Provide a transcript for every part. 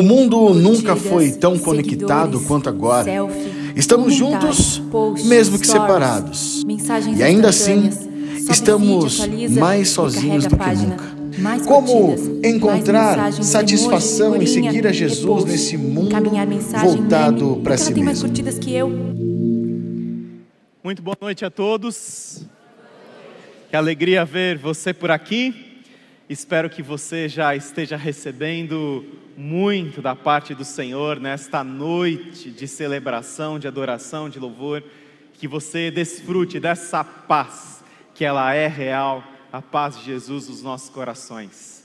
O mundo nunca foi tão conectado quanto agora. Estamos juntos, mesmo que separados. E ainda assim, estamos mais sozinhos do que nunca. Como encontrar satisfação em seguir a Jesus nesse mundo voltado para si mesmo? Muito boa noite a todos. Que alegria ver você por aqui. Espero que você já esteja recebendo muito da parte do Senhor nesta noite de celebração, de adoração, de louvor. Que você desfrute dessa paz, que ela é real, a paz de Jesus nos nossos corações.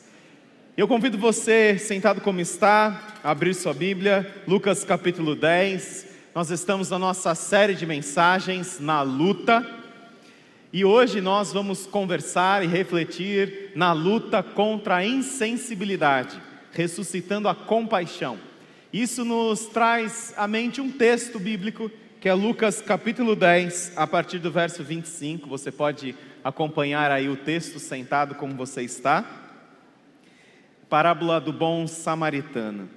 Eu convido você, sentado como está, a abrir sua Bíblia, Lucas capítulo 10. Nós estamos na nossa série de mensagens na luta. E hoje nós vamos conversar e refletir na luta contra a insensibilidade, ressuscitando a compaixão. Isso nos traz à mente um texto bíblico que é Lucas capítulo 10, a partir do verso 25. Você pode acompanhar aí o texto sentado como você está. Parábola do bom samaritano.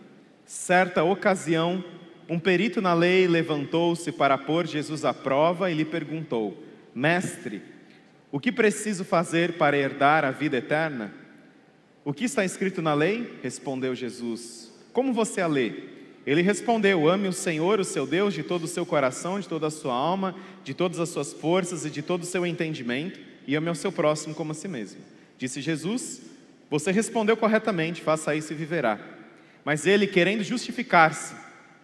Certa ocasião, um perito na lei levantou-se para pôr Jesus à prova e lhe perguntou: Mestre, o que preciso fazer para herdar a vida eterna? O que está escrito na lei? Respondeu Jesus. Como você a lê? Ele respondeu: Ame o Senhor, o seu Deus, de todo o seu coração, de toda a sua alma, de todas as suas forças e de todo o seu entendimento, e ame ao seu próximo como a si mesmo. Disse Jesus: Você respondeu corretamente, faça isso e viverá. Mas ele, querendo justificar-se,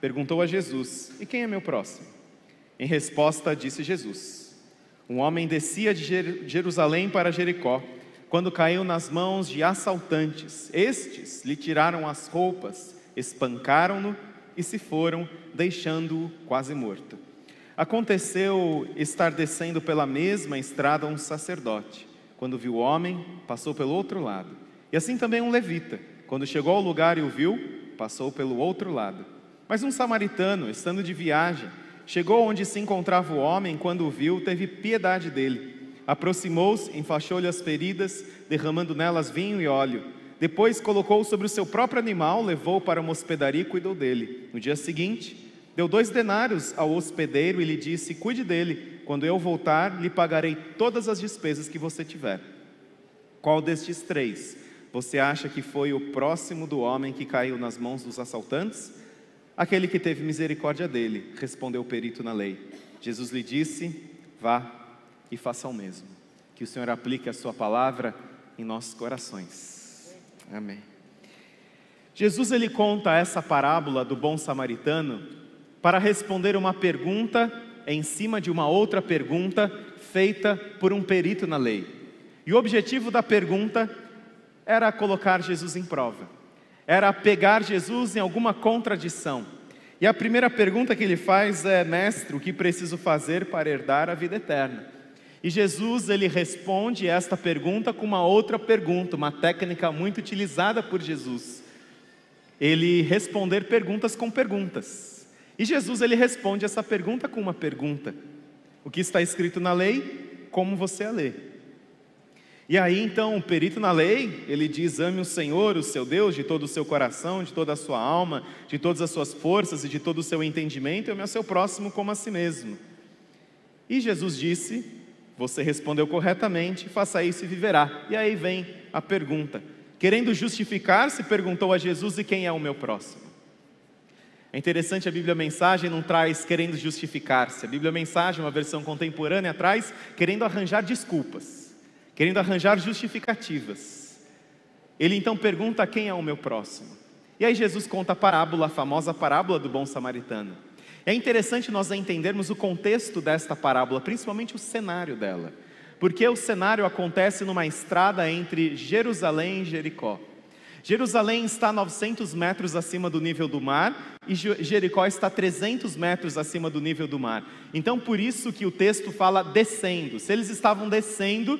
perguntou a Jesus: E quem é meu próximo? Em resposta, disse Jesus: um homem descia de Jerusalém para Jericó, quando caiu nas mãos de assaltantes. Estes lhe tiraram as roupas, espancaram-no e se foram, deixando-o quase morto. Aconteceu estar descendo pela mesma estrada um sacerdote. Quando viu o homem, passou pelo outro lado. E assim também um levita. Quando chegou ao lugar e o viu, passou pelo outro lado. Mas um samaritano, estando de viagem, Chegou onde se encontrava o homem, quando o viu, teve piedade dele. Aproximou-se, enfaixou-lhe as feridas, derramando nelas vinho e óleo. Depois colocou sobre o seu próprio animal, levou para uma hospedaria e cuidou dele. No dia seguinte, deu dois denários ao hospedeiro e lhe disse: Cuide dele, quando eu voltar, lhe pagarei todas as despesas que você tiver. Qual destes três você acha que foi o próximo do homem que caiu nas mãos dos assaltantes? Aquele que teve misericórdia dele, respondeu o perito na lei. Jesus lhe disse: Vá e faça o mesmo. Que o Senhor aplique a sua palavra em nossos corações. Amém. Jesus ele conta essa parábola do bom samaritano para responder uma pergunta em cima de uma outra pergunta feita por um perito na lei. E o objetivo da pergunta era colocar Jesus em prova era pegar Jesus em alguma contradição. E a primeira pergunta que ele faz é: Mestre, o que preciso fazer para herdar a vida eterna? E Jesus ele responde esta pergunta com uma outra pergunta, uma técnica muito utilizada por Jesus. Ele responder perguntas com perguntas. E Jesus ele responde essa pergunta com uma pergunta. O que está escrito na lei? Como você a lê? E aí então o perito na lei, ele diz: ame o Senhor, o seu Deus, de todo o seu coração, de toda a sua alma, de todas as suas forças e de todo o seu entendimento, e ame o seu próximo como a si mesmo. E Jesus disse: Você respondeu corretamente, faça isso e viverá. E aí vem a pergunta. Querendo justificar-se, perguntou a Jesus: E quem é o meu próximo? É interessante a Bíblia Mensagem não traz querendo justificar-se. A Bíblia Mensagem, uma versão contemporânea, traz querendo arranjar desculpas querendo arranjar justificativas. Ele então pergunta: quem é o meu próximo? E aí Jesus conta a parábola, a famosa parábola do bom samaritano. É interessante nós entendermos o contexto desta parábola, principalmente o cenário dela, porque o cenário acontece numa estrada entre Jerusalém e Jericó. Jerusalém está 900 metros acima do nível do mar e Jericó está 300 metros acima do nível do mar. Então, por isso que o texto fala descendo. Se eles estavam descendo,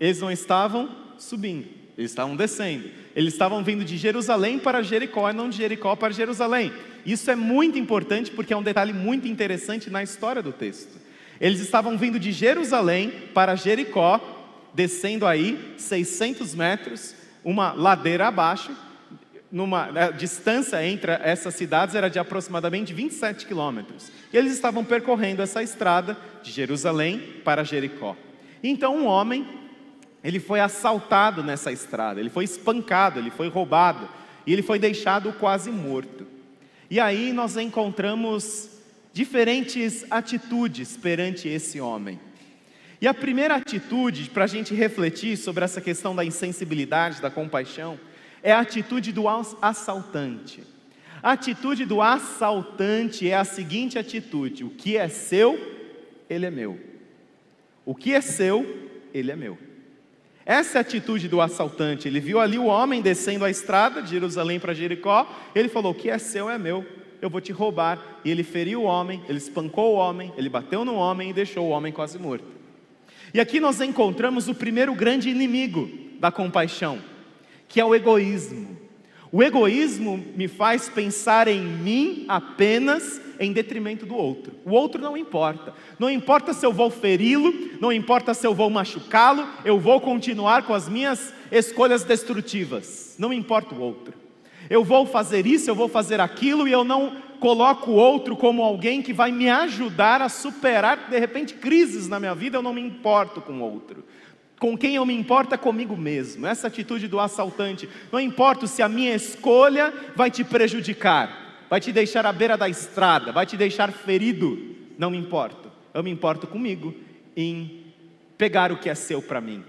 eles não estavam subindo, eles estavam descendo. Eles estavam vindo de Jerusalém para Jericó e não de Jericó para Jerusalém. Isso é muito importante porque é um detalhe muito interessante na história do texto. Eles estavam vindo de Jerusalém para Jericó, descendo aí 600 metros, uma ladeira abaixo, numa, a distância entre essas cidades era de aproximadamente 27 quilômetros. E eles estavam percorrendo essa estrada de Jerusalém para Jericó. Então um homem, ele foi assaltado nessa estrada, ele foi espancado, ele foi roubado e ele foi deixado quase morto. E aí nós encontramos diferentes atitudes perante esse homem. E a primeira atitude para a gente refletir sobre essa questão da insensibilidade, da compaixão, é a atitude do assaltante. A atitude do assaltante é a seguinte atitude: o que é seu, ele é meu. O que é seu, ele é meu. Essa é a atitude do assaltante. Ele viu ali o homem descendo a estrada de Jerusalém para Jericó. Ele falou: O que é seu é meu, eu vou te roubar. E ele feriu o homem, ele espancou o homem, ele bateu no homem e deixou o homem quase morto. E aqui nós encontramos o primeiro grande inimigo da compaixão, que é o egoísmo. O egoísmo me faz pensar em mim apenas em detrimento do outro. O outro não importa. Não importa se eu vou feri-lo, não importa se eu vou machucá-lo, eu vou continuar com as minhas escolhas destrutivas. Não importa o outro. Eu vou fazer isso, eu vou fazer aquilo e eu não coloco o outro como alguém que vai me ajudar a superar de repente crises na minha vida, eu não me importo com o outro. Com quem eu me importo é comigo mesmo. Essa atitude do assaltante. Não importa se a minha escolha vai te prejudicar, vai te deixar à beira da estrada, vai te deixar ferido. Não me importo. Eu me importo comigo em pegar o que é seu para mim.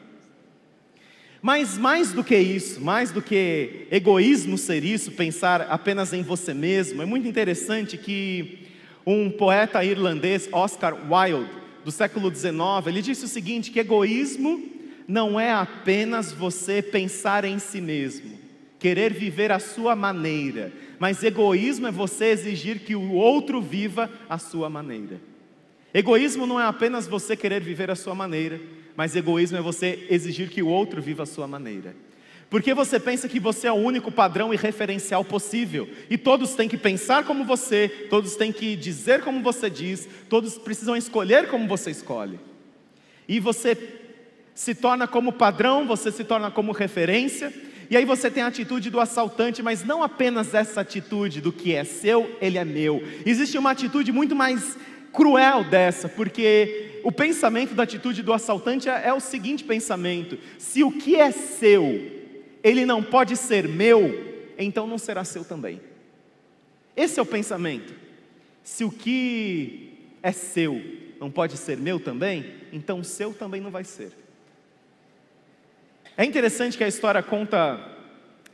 Mas mais do que isso, mais do que egoísmo ser isso, pensar apenas em você mesmo, é muito interessante que um poeta irlandês, Oscar Wilde, do século XIX, ele disse o seguinte: que egoísmo não é apenas você pensar em si mesmo, querer viver a sua maneira, mas egoísmo é você exigir que o outro viva a sua maneira. Egoísmo não é apenas você querer viver a sua maneira, mas egoísmo é você exigir que o outro viva a sua maneira. Porque você pensa que você é o único padrão e referencial possível, e todos têm que pensar como você, todos têm que dizer como você diz, todos precisam escolher como você escolhe. E você se torna como padrão, você se torna como referência, e aí você tem a atitude do assaltante, mas não apenas essa atitude do que é seu, ele é meu. Existe uma atitude muito mais cruel dessa, porque o pensamento da atitude do assaltante é, é o seguinte pensamento: se o que é seu, ele não pode ser meu, então não será seu também. Esse é o pensamento. Se o que é seu não pode ser meu também, então seu também não vai ser. É interessante que a história conta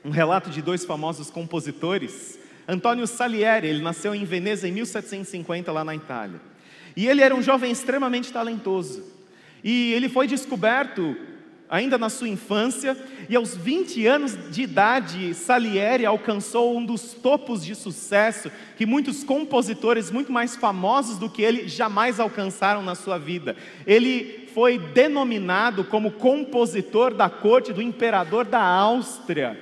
um relato de dois famosos compositores. Antônio Salieri, ele nasceu em Veneza em 1750, lá na Itália. E ele era um jovem extremamente talentoso. E ele foi descoberto ainda na sua infância, e aos 20 anos de idade, Salieri alcançou um dos topos de sucesso que muitos compositores muito mais famosos do que ele jamais alcançaram na sua vida. Ele foi denominado como compositor da corte do imperador da Áustria,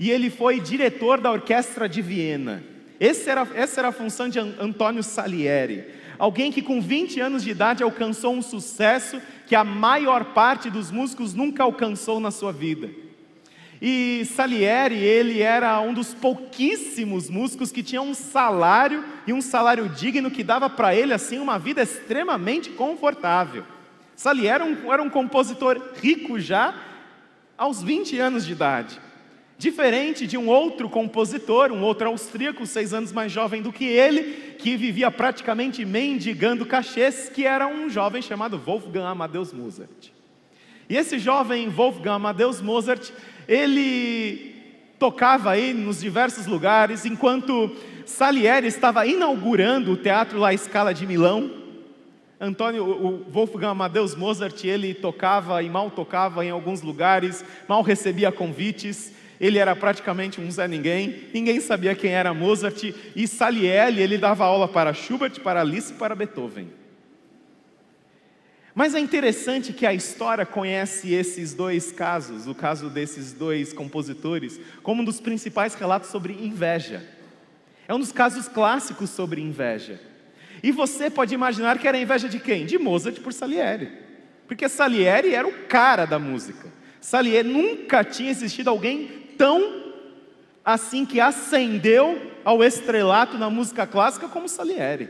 e ele foi diretor da orquestra de Viena. Era, essa era a função de Antônio Salieri alguém que com 20 anos de idade alcançou um sucesso que a maior parte dos músicos nunca alcançou na sua vida. E Salieri, ele era um dos pouquíssimos músicos que tinha um salário e um salário digno que dava para ele assim uma vida extremamente confortável. Salieri era um, era um compositor rico já aos 20 anos de idade. Diferente de um outro compositor, um outro austríaco, seis anos mais jovem do que ele, que vivia praticamente mendigando cachês, que era um jovem chamado Wolfgang Amadeus Mozart. E esse jovem Wolfgang Amadeus Mozart, ele tocava aí nos diversos lugares, enquanto Salieri estava inaugurando o Teatro La Scala de Milão. Antônio, o Wolfgang Amadeus Mozart, ele tocava e mal tocava em alguns lugares, mal recebia convites ele era praticamente um Zé Ninguém, ninguém sabia quem era Mozart, e Salieri, ele dava aula para Schubert, para Liszt e para Beethoven. Mas é interessante que a história conhece esses dois casos, o caso desses dois compositores, como um dos principais relatos sobre inveja. É um dos casos clássicos sobre inveja. E você pode imaginar que era inveja de quem? De Mozart por Salieri. Porque Salieri era o cara da música. Salieri nunca tinha existido alguém tão assim que ascendeu ao estrelato na música clássica como Salieri.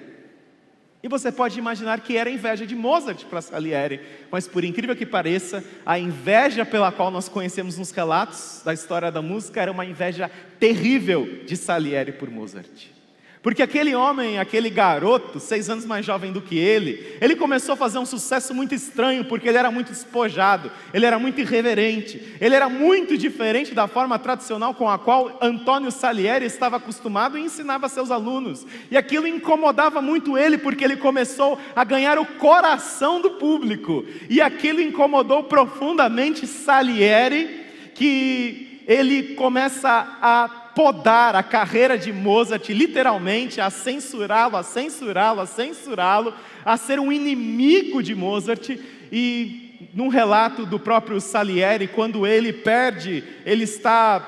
E você pode imaginar que era inveja de Mozart para Salieri, mas por incrível que pareça, a inveja pela qual nós conhecemos nos relatos da história da música era uma inveja terrível de Salieri por Mozart. Porque aquele homem, aquele garoto, seis anos mais jovem do que ele, ele começou a fazer um sucesso muito estranho, porque ele era muito despojado, ele era muito irreverente, ele era muito diferente da forma tradicional com a qual Antônio Salieri estava acostumado e ensinava seus alunos. E aquilo incomodava muito ele, porque ele começou a ganhar o coração do público. E aquilo incomodou profundamente Salieri, que ele começa a podar a carreira de Mozart, literalmente, a censurá-lo, a censurá-lo, a censurá-lo, a ser um inimigo de Mozart. E num relato do próprio Salieri, quando ele perde, ele está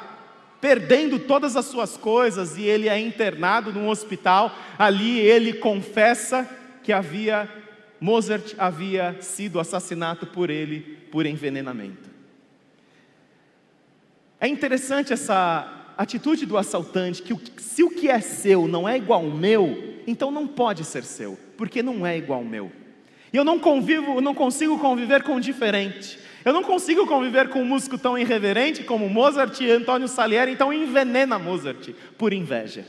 perdendo todas as suas coisas e ele é internado num hospital, ali ele confessa que havia Mozart havia sido assassinado por ele por envenenamento. É interessante essa atitude do assaltante, que se o que é seu não é igual ao meu, então não pode ser seu, porque não é igual ao meu. E eu não convivo, não consigo conviver com o diferente. Eu não consigo conviver com um músico tão irreverente como Mozart e Antônio Salieri, então envenena Mozart por inveja.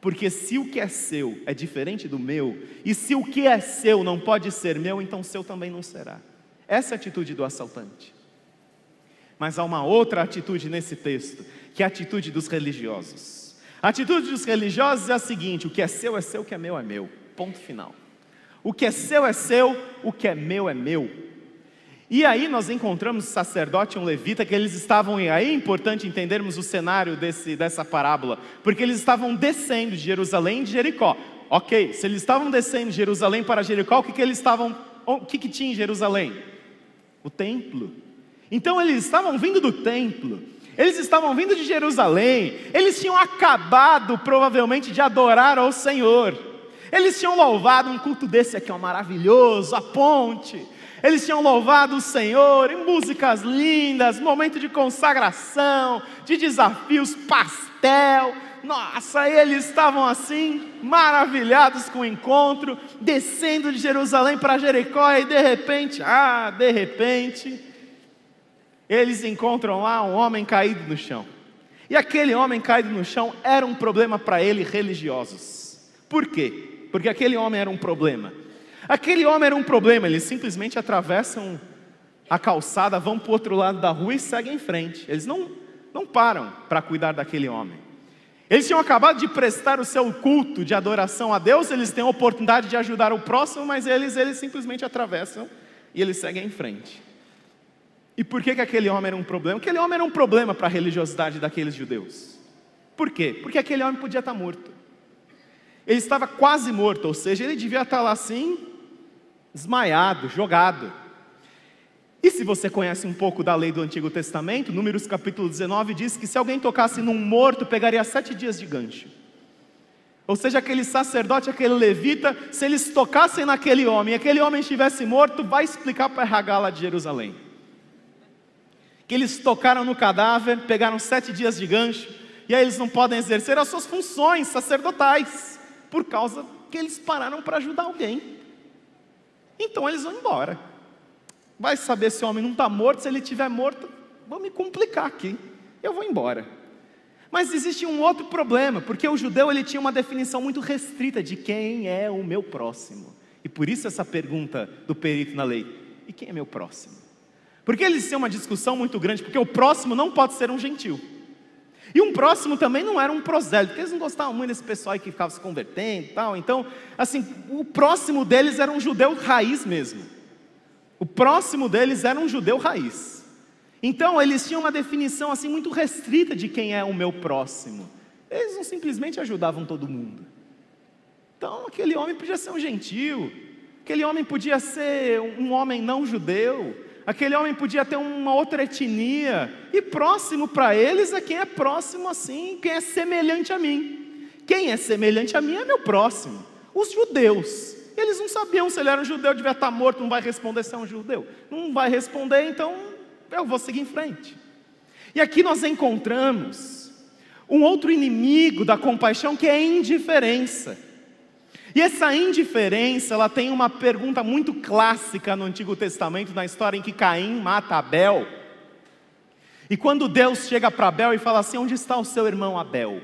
Porque se o que é seu é diferente do meu, e se o que é seu não pode ser meu, então seu também não será. Essa é a atitude do assaltante. Mas há uma outra atitude nesse texto, que é a atitude dos religiosos. A atitude dos religiosos é a seguinte: o que é seu é seu, o que é meu é meu. Ponto final. O que é seu é seu, o que é meu é meu. E aí nós encontramos um sacerdote e um levita que eles estavam, e aí é importante entendermos o cenário desse, dessa parábola, porque eles estavam descendo de Jerusalém de Jericó. Ok, se eles estavam descendo de Jerusalém para Jericó, o que, que eles estavam, o que, que tinha em Jerusalém? O templo. Então eles estavam vindo do templo, eles estavam vindo de Jerusalém, eles tinham acabado provavelmente de adorar ao Senhor. Eles tinham louvado um culto desse aqui, ó, maravilhoso, a ponte. Eles tinham louvado o Senhor em músicas lindas, momento de consagração, de desafios, pastel. Nossa, eles estavam assim, maravilhados com o encontro, descendo de Jerusalém para Jericó e de repente, ah, de repente, eles encontram lá um homem caído no chão. E aquele homem caído no chão era um problema para ele religiosos. Por quê? Porque aquele homem era um problema. Aquele homem era um problema, eles simplesmente atravessam a calçada, vão para o outro lado da rua e seguem em frente. Eles não, não param para cuidar daquele homem. Eles tinham acabado de prestar o seu culto de adoração a Deus, eles têm a oportunidade de ajudar o próximo, mas eles, eles simplesmente atravessam e eles seguem em frente. E por que, que aquele homem era um problema? Aquele homem era um problema para a religiosidade daqueles judeus. Por quê? Porque aquele homem podia estar morto. Ele estava quase morto, ou seja, ele devia estar lá assim, desmaiado, jogado. E se você conhece um pouco da lei do Antigo Testamento, Números capítulo 19 diz que se alguém tocasse num morto, pegaria sete dias de gancho. Ou seja, aquele sacerdote, aquele levita, se eles tocassem naquele homem e aquele homem estivesse morto, vai explicar para RH lá de Jerusalém que eles tocaram no cadáver, pegaram sete dias de gancho, e aí eles não podem exercer as suas funções sacerdotais, por causa que eles pararam para ajudar alguém. Então eles vão embora. Vai saber se o homem não está morto, se ele estiver morto, vou me complicar aqui, eu vou embora. Mas existe um outro problema, porque o judeu ele tinha uma definição muito restrita de quem é o meu próximo. E por isso essa pergunta do perito na lei: e quem é meu próximo? Porque eles tinham uma discussão muito grande, porque o próximo não pode ser um gentil. E um próximo também não era um prosélito, porque eles não gostavam muito desse pessoal aí que ficava se convertendo e tal. Então, assim, o próximo deles era um judeu raiz mesmo. O próximo deles era um judeu raiz. Então, eles tinham uma definição assim muito restrita de quem é o meu próximo. Eles não simplesmente ajudavam todo mundo. Então, aquele homem podia ser um gentil, aquele homem podia ser um homem não judeu, Aquele homem podia ter uma outra etnia, e próximo para eles é quem é próximo assim, quem é semelhante a mim. Quem é semelhante a mim é meu próximo. Os judeus. Eles não sabiam se ele era um judeu, devia estar morto, não vai responder se é um judeu. Não vai responder, então eu vou seguir em frente. E aqui nós encontramos um outro inimigo da compaixão que é a indiferença. E essa indiferença, ela tem uma pergunta muito clássica no Antigo Testamento, na história em que Caim mata Abel. E quando Deus chega para Abel e fala assim: Onde está o seu irmão Abel?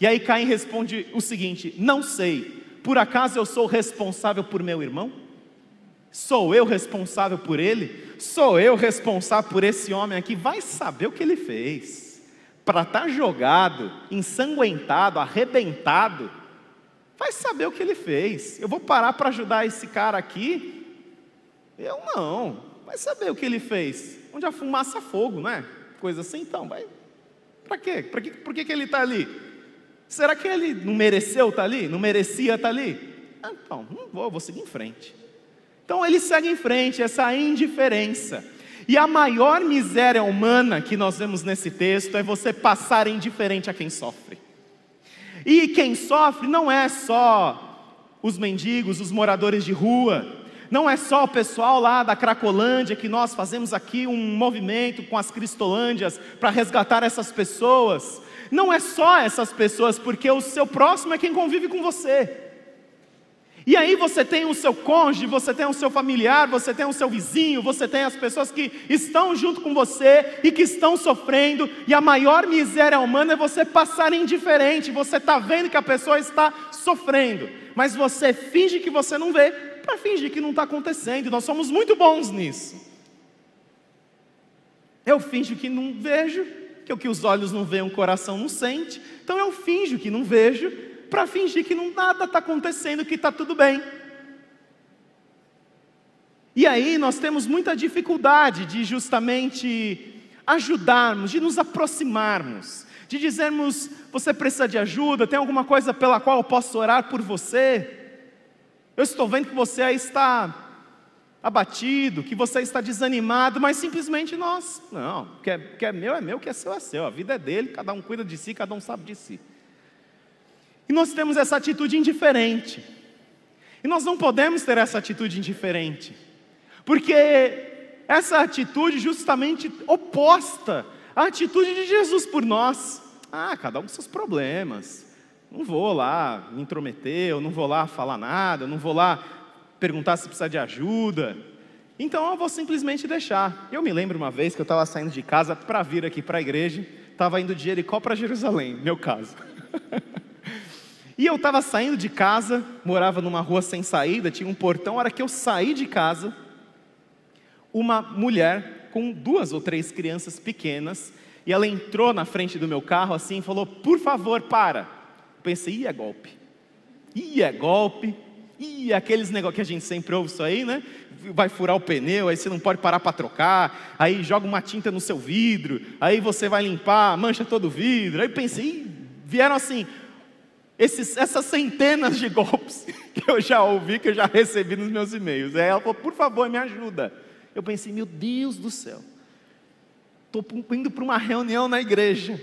E aí Caim responde o seguinte: Não sei, por acaso eu sou responsável por meu irmão? Sou eu responsável por ele? Sou eu responsável por esse homem aqui? Vai saber o que ele fez. Para estar tá jogado, ensanguentado, arrebentado, vai saber o que ele fez. Eu vou parar para ajudar esse cara aqui? Eu não. Vai saber o que ele fez. Onde a fumaça fogo, né? Coisa assim, então, vai. Para quê? Para que, por que, que ele está ali? Será que ele não mereceu estar tá ali? Não merecia estar tá ali? Ah, então, não vou, vou seguir em frente. Então ele segue em frente, essa indiferença. E a maior miséria humana que nós vemos nesse texto é você passar indiferente a quem sofre. E quem sofre não é só os mendigos, os moradores de rua, não é só o pessoal lá da Cracolândia que nós fazemos aqui um movimento com as Cristolândias para resgatar essas pessoas. Não é só essas pessoas, porque o seu próximo é quem convive com você. E aí você tem o seu cônjuge, você tem o seu familiar, você tem o seu vizinho, você tem as pessoas que estão junto com você e que estão sofrendo, e a maior miséria humana é você passar indiferente, você está vendo que a pessoa está sofrendo, mas você finge que você não vê, para fingir que não está acontecendo, nós somos muito bons nisso. Eu finjo que não vejo, que o que os olhos não veem, o coração não sente, então eu finjo que não vejo, para fingir que não, nada está acontecendo, que está tudo bem. E aí nós temos muita dificuldade de justamente ajudarmos, de nos aproximarmos, de dizermos: você precisa de ajuda, tem alguma coisa pela qual eu posso orar por você? Eu estou vendo que você aí está abatido, que você está desanimado, mas simplesmente nós, não, o que é, que é meu é meu, o que é seu é seu, a vida é dele, cada um cuida de si, cada um sabe de si. E nós temos essa atitude indiferente. E nós não podemos ter essa atitude indiferente, porque essa atitude justamente oposta à atitude de Jesus por nós. Ah, cada um com seus problemas. Não vou lá me intrometer, eu não vou lá falar nada, eu não vou lá perguntar se precisa de ajuda. Então eu vou simplesmente deixar. Eu me lembro uma vez que eu estava saindo de casa para vir aqui para a igreja, estava indo de Jericó para Jerusalém, meu caso. E eu estava saindo de casa, morava numa rua sem saída, tinha um portão. A hora que eu saí de casa, uma mulher com duas ou três crianças pequenas, e ela entrou na frente do meu carro assim e falou: Por favor, para. Eu pensei: Ih, é golpe. Ih, é golpe. Ih, aqueles negócios que a gente sempre ouve isso aí, né? Vai furar o pneu, aí você não pode parar para trocar, aí joga uma tinta no seu vidro, aí você vai limpar, mancha todo o vidro. Aí pensei: vieram assim, esses, essas centenas de golpes que eu já ouvi, que eu já recebi nos meus e-mails. Aí ela falou, por favor, me ajuda. Eu pensei, meu Deus do céu, estou indo para uma reunião na igreja.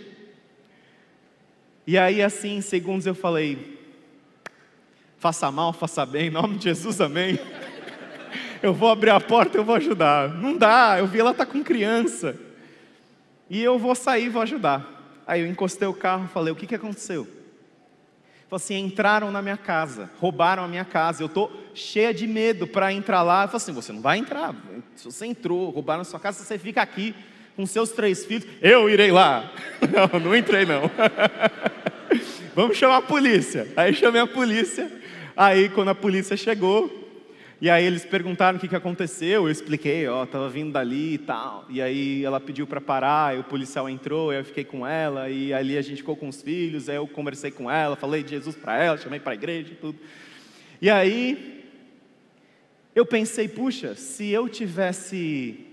E aí, assim, em segundos, eu falei: faça mal, faça bem, em nome de Jesus, amém. Eu vou abrir a porta, eu vou ajudar. Não dá, eu vi ela tá com criança. E eu vou sair, vou ajudar. Aí eu encostei o carro, falei: o que, que aconteceu? Falou assim: entraram na minha casa, roubaram a minha casa. Eu estou cheia de medo para entrar lá. Falou assim: você não vai entrar. Se você entrou, roubaram a sua casa, você fica aqui com seus três filhos. Eu irei lá. Não, não entrei não. Vamos chamar a polícia. Aí chamei a polícia. Aí quando a polícia chegou, e aí eles perguntaram o que, que aconteceu, eu expliquei, ó, estava vindo dali e tal. E aí ela pediu para parar, o policial entrou, eu fiquei com ela, e ali a gente ficou com os filhos, aí eu conversei com ela, falei de Jesus para ela, chamei para a igreja e tudo. E aí eu pensei, puxa, se eu tivesse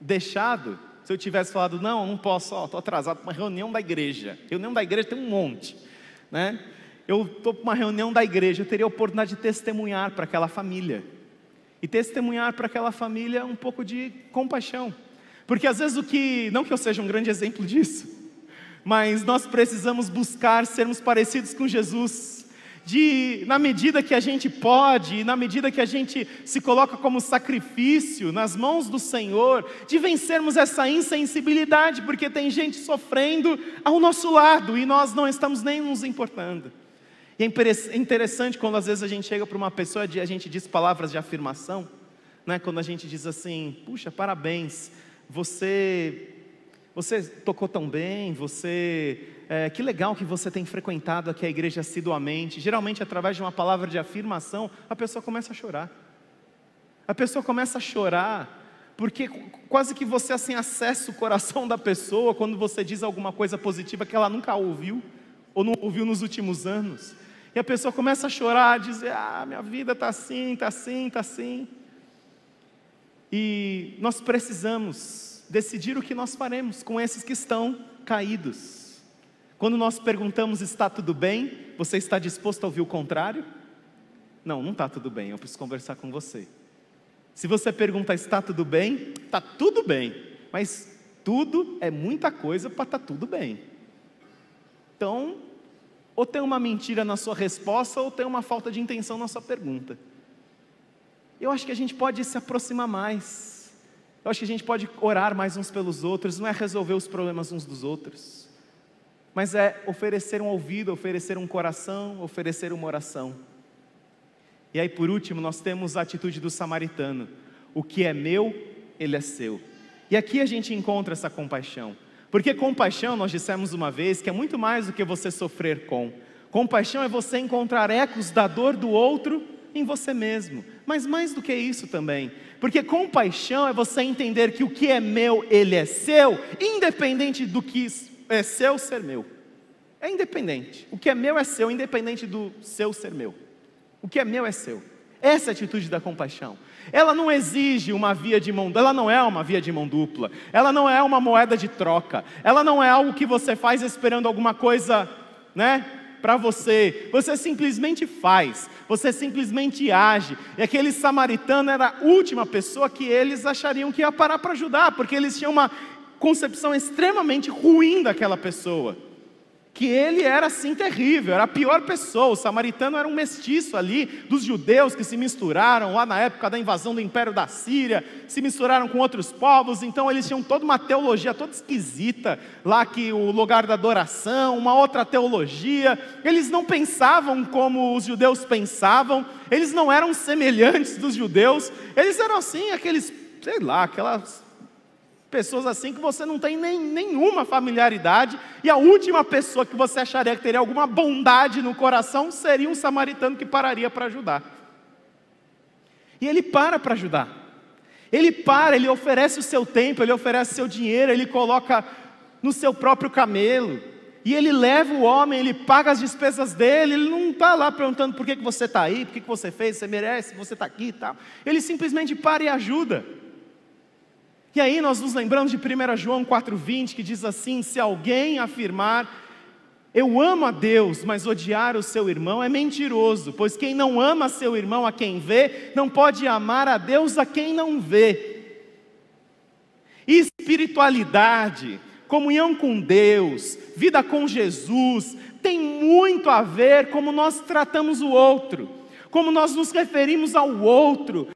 deixado, se eu tivesse falado, não, não posso, estou atrasado para uma reunião da igreja. Reunião da igreja tem um monte, né? Eu estou para uma reunião da igreja, eu teria a oportunidade de testemunhar para aquela família e testemunhar para aquela família um pouco de compaixão. Porque às vezes o que, não que eu seja um grande exemplo disso, mas nós precisamos buscar sermos parecidos com Jesus. de, na medida que a gente pode, na medida que a gente se coloca como sacrifício nas mãos do Senhor, de vencermos essa insensibilidade, porque tem gente sofrendo ao nosso lado e nós não estamos nem nos importando. E é interessante quando às vezes a gente chega para uma pessoa e a gente diz palavras de afirmação, né? quando a gente diz assim: puxa, parabéns, você, você tocou tão bem, você é, que legal que você tem frequentado aqui a igreja assiduamente. Geralmente, através de uma palavra de afirmação, a pessoa começa a chorar. A pessoa começa a chorar, porque quase que você assim acessa o coração da pessoa quando você diz alguma coisa positiva que ela nunca ouviu, ou não ouviu nos últimos anos. E a pessoa começa a chorar, a dizer: Ah, minha vida está assim, está assim, está assim. E nós precisamos decidir o que nós faremos com esses que estão caídos. Quando nós perguntamos está tudo bem, você está disposto a ouvir o contrário? Não, não está tudo bem, eu preciso conversar com você. Se você pergunta está tudo bem, está tudo bem, mas tudo é muita coisa para estar tá tudo bem. Então, ou tem uma mentira na sua resposta, ou tem uma falta de intenção na sua pergunta. Eu acho que a gente pode se aproximar mais. Eu acho que a gente pode orar mais uns pelos outros, não é resolver os problemas uns dos outros mas é oferecer um ouvido, oferecer um coração, oferecer uma oração. E aí, por último, nós temos a atitude do samaritano: o que é meu, ele é seu. E aqui a gente encontra essa compaixão, porque compaixão, nós dissemos uma vez, que é muito mais do que você sofrer com. Compaixão é você encontrar ecos da dor do outro em você mesmo, mas mais do que isso também, porque compaixão é você entender que o que é meu, ele é seu, independente do que é seu ser meu. É independente. O que é meu é seu, independente do seu ser meu. O que é meu é seu. Essa é a atitude da compaixão. Ela não exige uma via de mão, ela não é uma via de mão dupla. Ela não é uma moeda de troca. Ela não é algo que você faz esperando alguma coisa, né? Para você, você simplesmente faz, você simplesmente age. E aquele samaritano era a última pessoa que eles achariam que ia parar para ajudar, porque eles tinham uma concepção extremamente ruim daquela pessoa. Que ele era assim terrível, era a pior pessoa. O samaritano era um mestiço ali dos judeus que se misturaram lá na época da invasão do império da Síria, se misturaram com outros povos, então eles tinham toda uma teologia toda esquisita, lá que o lugar da adoração, uma outra teologia. Eles não pensavam como os judeus pensavam, eles não eram semelhantes dos judeus, eles eram assim, aqueles, sei lá, aquelas Pessoas assim que você não tem nem, nenhuma familiaridade, e a última pessoa que você acharia que teria alguma bondade no coração seria um samaritano que pararia para ajudar. E ele para para ajudar. Ele para, ele oferece o seu tempo, ele oferece o seu dinheiro, ele coloca no seu próprio camelo. E ele leva o homem, ele paga as despesas dele, ele não está lá perguntando por que, que você está aí, por que, que você fez, você merece, você está aqui e tal. Ele simplesmente para e ajuda. E aí nós nos lembramos de 1 João 4,20 que diz assim: se alguém afirmar, eu amo a Deus, mas odiar o seu irmão é mentiroso, pois quem não ama seu irmão a quem vê, não pode amar a Deus a quem não vê. Espiritualidade, comunhão com Deus, vida com Jesus, tem muito a ver como nós tratamos o outro, como nós nos referimos ao outro,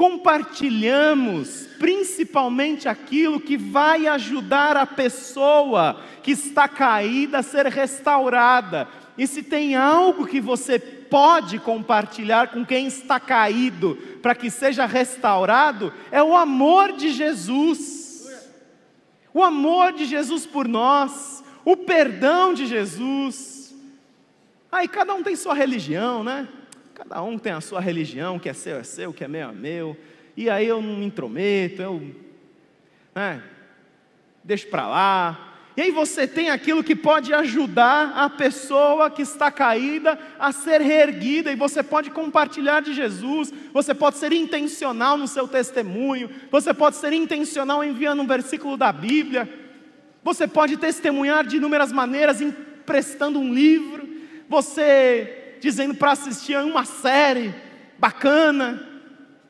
compartilhamos principalmente aquilo que vai ajudar a pessoa que está caída a ser restaurada. E se tem algo que você pode compartilhar com quem está caído para que seja restaurado, é o amor de Jesus. O amor de Jesus por nós, o perdão de Jesus. Aí cada um tem sua religião, né? Cada um tem a sua religião, o que é seu é seu, o que é meu é meu. E aí eu não me intrometo, eu né, deixo para lá. E aí você tem aquilo que pode ajudar a pessoa que está caída a ser reerguida, e você pode compartilhar de Jesus, você pode ser intencional no seu testemunho, você pode ser intencional enviando um versículo da Bíblia, você pode testemunhar de inúmeras maneiras, emprestando um livro, você dizendo para assistir a uma série bacana,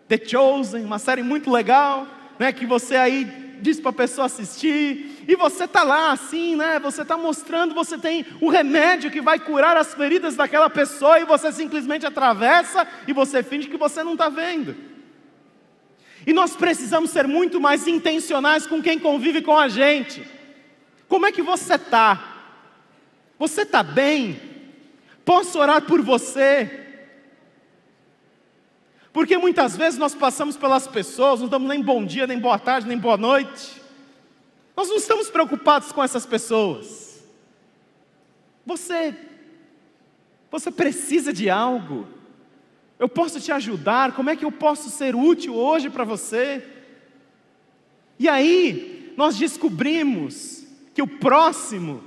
The Chosen, uma série muito legal, né, que você aí disse para a pessoa assistir, e você está lá assim, né? Você está mostrando, você tem o remédio que vai curar as feridas daquela pessoa, e você simplesmente atravessa e você finge que você não está vendo. E nós precisamos ser muito mais intencionais com quem convive com a gente. Como é que você está? Você está bem? Posso orar por você? Porque muitas vezes nós passamos pelas pessoas, não damos nem bom dia, nem boa tarde, nem boa noite. Nós não estamos preocupados com essas pessoas. Você, você precisa de algo. Eu posso te ajudar. Como é que eu posso ser útil hoje para você? E aí, nós descobrimos que o próximo,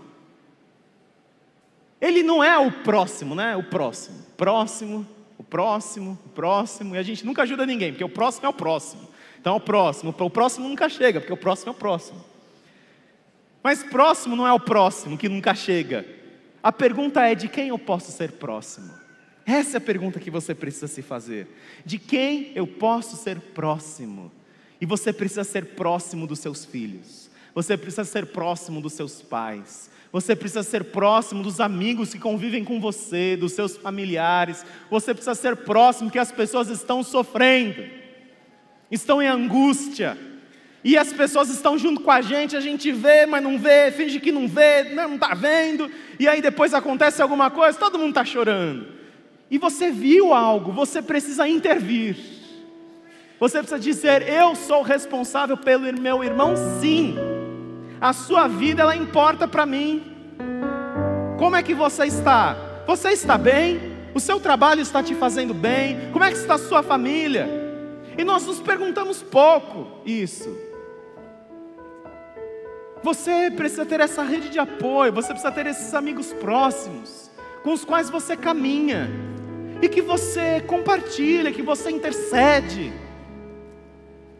ele não é o próximo, né? O próximo. Próximo, o próximo, o próximo, e a gente nunca ajuda ninguém, porque o próximo é o próximo. Então, o próximo, o próximo nunca chega, porque o próximo é o próximo. Mas próximo não é o próximo que nunca chega. A pergunta é: de quem eu posso ser próximo? Essa é a pergunta que você precisa se fazer. De quem eu posso ser próximo? E você precisa ser próximo dos seus filhos. Você precisa ser próximo dos seus pais. Você precisa ser próximo dos amigos que convivem com você, dos seus familiares. Você precisa ser próximo que as pessoas estão sofrendo, estão em angústia. E as pessoas estão junto com a gente, a gente vê, mas não vê, finge que não vê, não está vendo. E aí depois acontece alguma coisa, todo mundo está chorando. E você viu algo, você precisa intervir. Você precisa dizer: Eu sou responsável pelo meu irmão, sim a sua vida ela importa para mim. Como é que você está? Você está bem? O seu trabalho está te fazendo bem? Como é que está a sua família? E nós nos perguntamos pouco isso. Você precisa ter essa rede de apoio, você precisa ter esses amigos próximos, com os quais você caminha, e que você compartilha, que você intercede.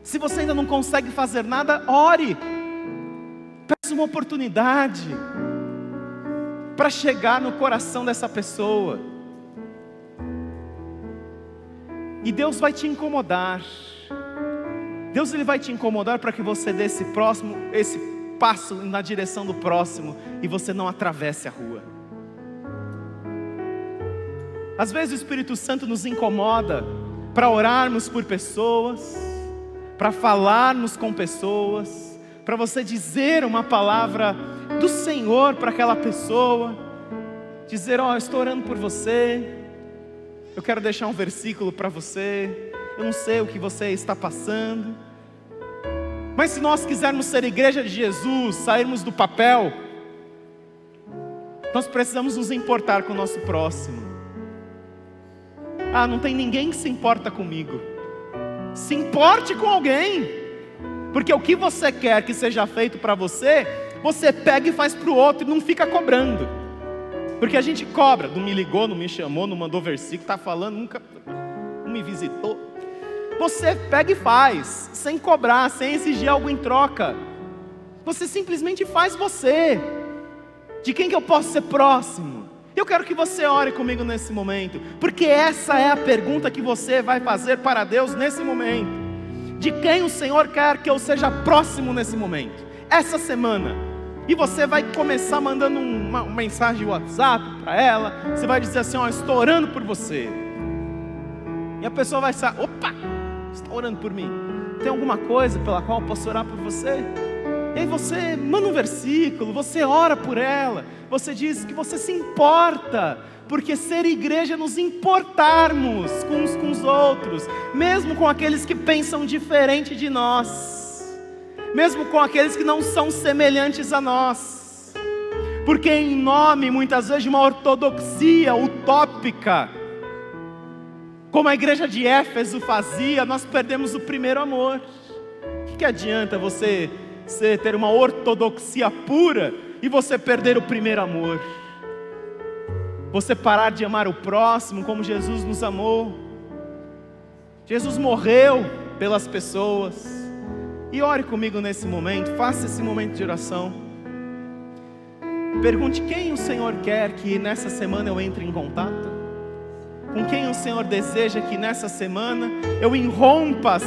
Se você ainda não consegue fazer nada, ore uma oportunidade para chegar no coração dessa pessoa. E Deus vai te incomodar. Deus ele vai te incomodar para que você dê esse próximo, esse passo na direção do próximo e você não atravesse a rua. Às vezes o Espírito Santo nos incomoda para orarmos por pessoas, para falarmos com pessoas, para você dizer uma palavra do Senhor para aquela pessoa, dizer: Ó, oh, estou orando por você, eu quero deixar um versículo para você, eu não sei o que você está passando, mas se nós quisermos ser igreja de Jesus, sairmos do papel, nós precisamos nos importar com o nosso próximo. Ah, não tem ninguém que se importa comigo. Se importe com alguém. Porque o que você quer que seja feito para você, você pega e faz para o outro e não fica cobrando. Porque a gente cobra, não me ligou, não me chamou, não mandou versículo, está falando, nunca não me visitou. Você pega e faz, sem cobrar, sem exigir algo em troca. Você simplesmente faz você. De quem que eu posso ser próximo? Eu quero que você ore comigo nesse momento, porque essa é a pergunta que você vai fazer para Deus nesse momento de quem o Senhor quer que eu seja próximo nesse momento, essa semana. E você vai começar mandando uma, mensagem WhatsApp para ela. Você vai dizer assim: Ó, estou orando por você. E a pessoa vai sair: opa, está orando por mim. Tem alguma coisa pela qual eu posso orar por você? E aí você manda um versículo, você ora por ela, você diz que você se importa porque ser igreja é nos importarmos com uns com os outros, mesmo com aqueles que pensam diferente de nós, mesmo com aqueles que não são semelhantes a nós, porque em nome muitas vezes de uma ortodoxia utópica, como a igreja de Éfeso fazia, nós perdemos o primeiro amor. O que, que adianta você, você ter uma ortodoxia pura e você perder o primeiro amor? você parar de amar o próximo como Jesus nos amou. Jesus morreu pelas pessoas. E ore comigo nesse momento, faça esse momento de oração. Pergunte quem o Senhor quer que nessa semana eu entre em contato. Com quem o Senhor deseja que nessa semana eu irrompa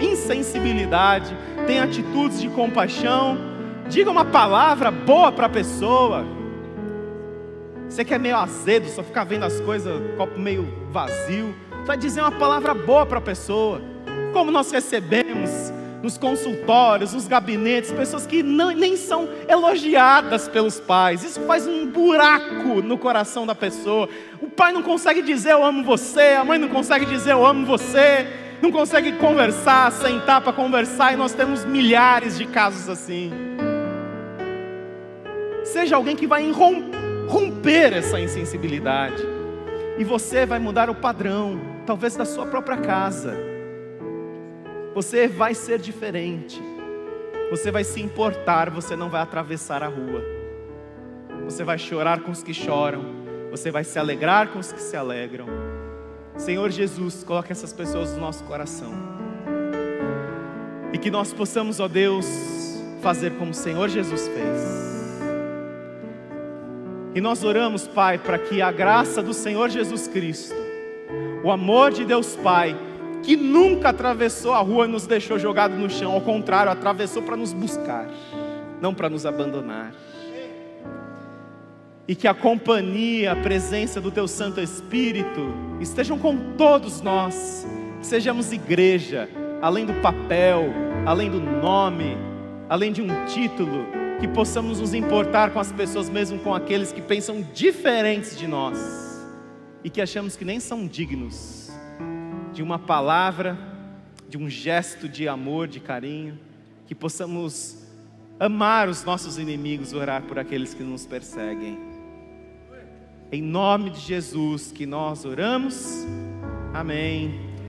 insensibilidade, tenha atitudes de compaixão, diga uma palavra boa para a pessoa. Você que é meio azedo, só ficar vendo as coisas, copo meio vazio, vai dizer uma palavra boa para a pessoa. Como nós recebemos nos consultórios, nos gabinetes, pessoas que não, nem são elogiadas pelos pais. Isso faz um buraco no coração da pessoa. O pai não consegue dizer eu amo você, a mãe não consegue dizer eu amo você, não consegue conversar, sentar para conversar, e nós temos milhares de casos assim. Seja alguém que vai romper essa insensibilidade, e você vai mudar o padrão, talvez da sua própria casa você vai ser diferente. Você vai se importar, você não vai atravessar a rua. Você vai chorar com os que choram, você vai se alegrar com os que se alegram. Senhor Jesus, coloque essas pessoas no nosso coração. E que nós possamos, ó Deus, fazer como o Senhor Jesus fez. E nós oramos, Pai, para que a graça do Senhor Jesus Cristo, o amor de Deus Pai, que nunca atravessou a rua e nos deixou jogado no chão, ao contrário, atravessou para nos buscar, não para nos abandonar. E que a companhia, a presença do Teu Santo Espírito estejam com todos nós, que sejamos igreja, além do papel, além do nome, além de um título, que possamos nos importar com as pessoas, mesmo com aqueles que pensam diferentes de nós. E que achamos que nem são dignos de uma palavra, de um gesto de amor, de carinho, que possamos amar os nossos inimigos, orar por aqueles que nos perseguem. Em nome de Jesus que nós oramos. Amém.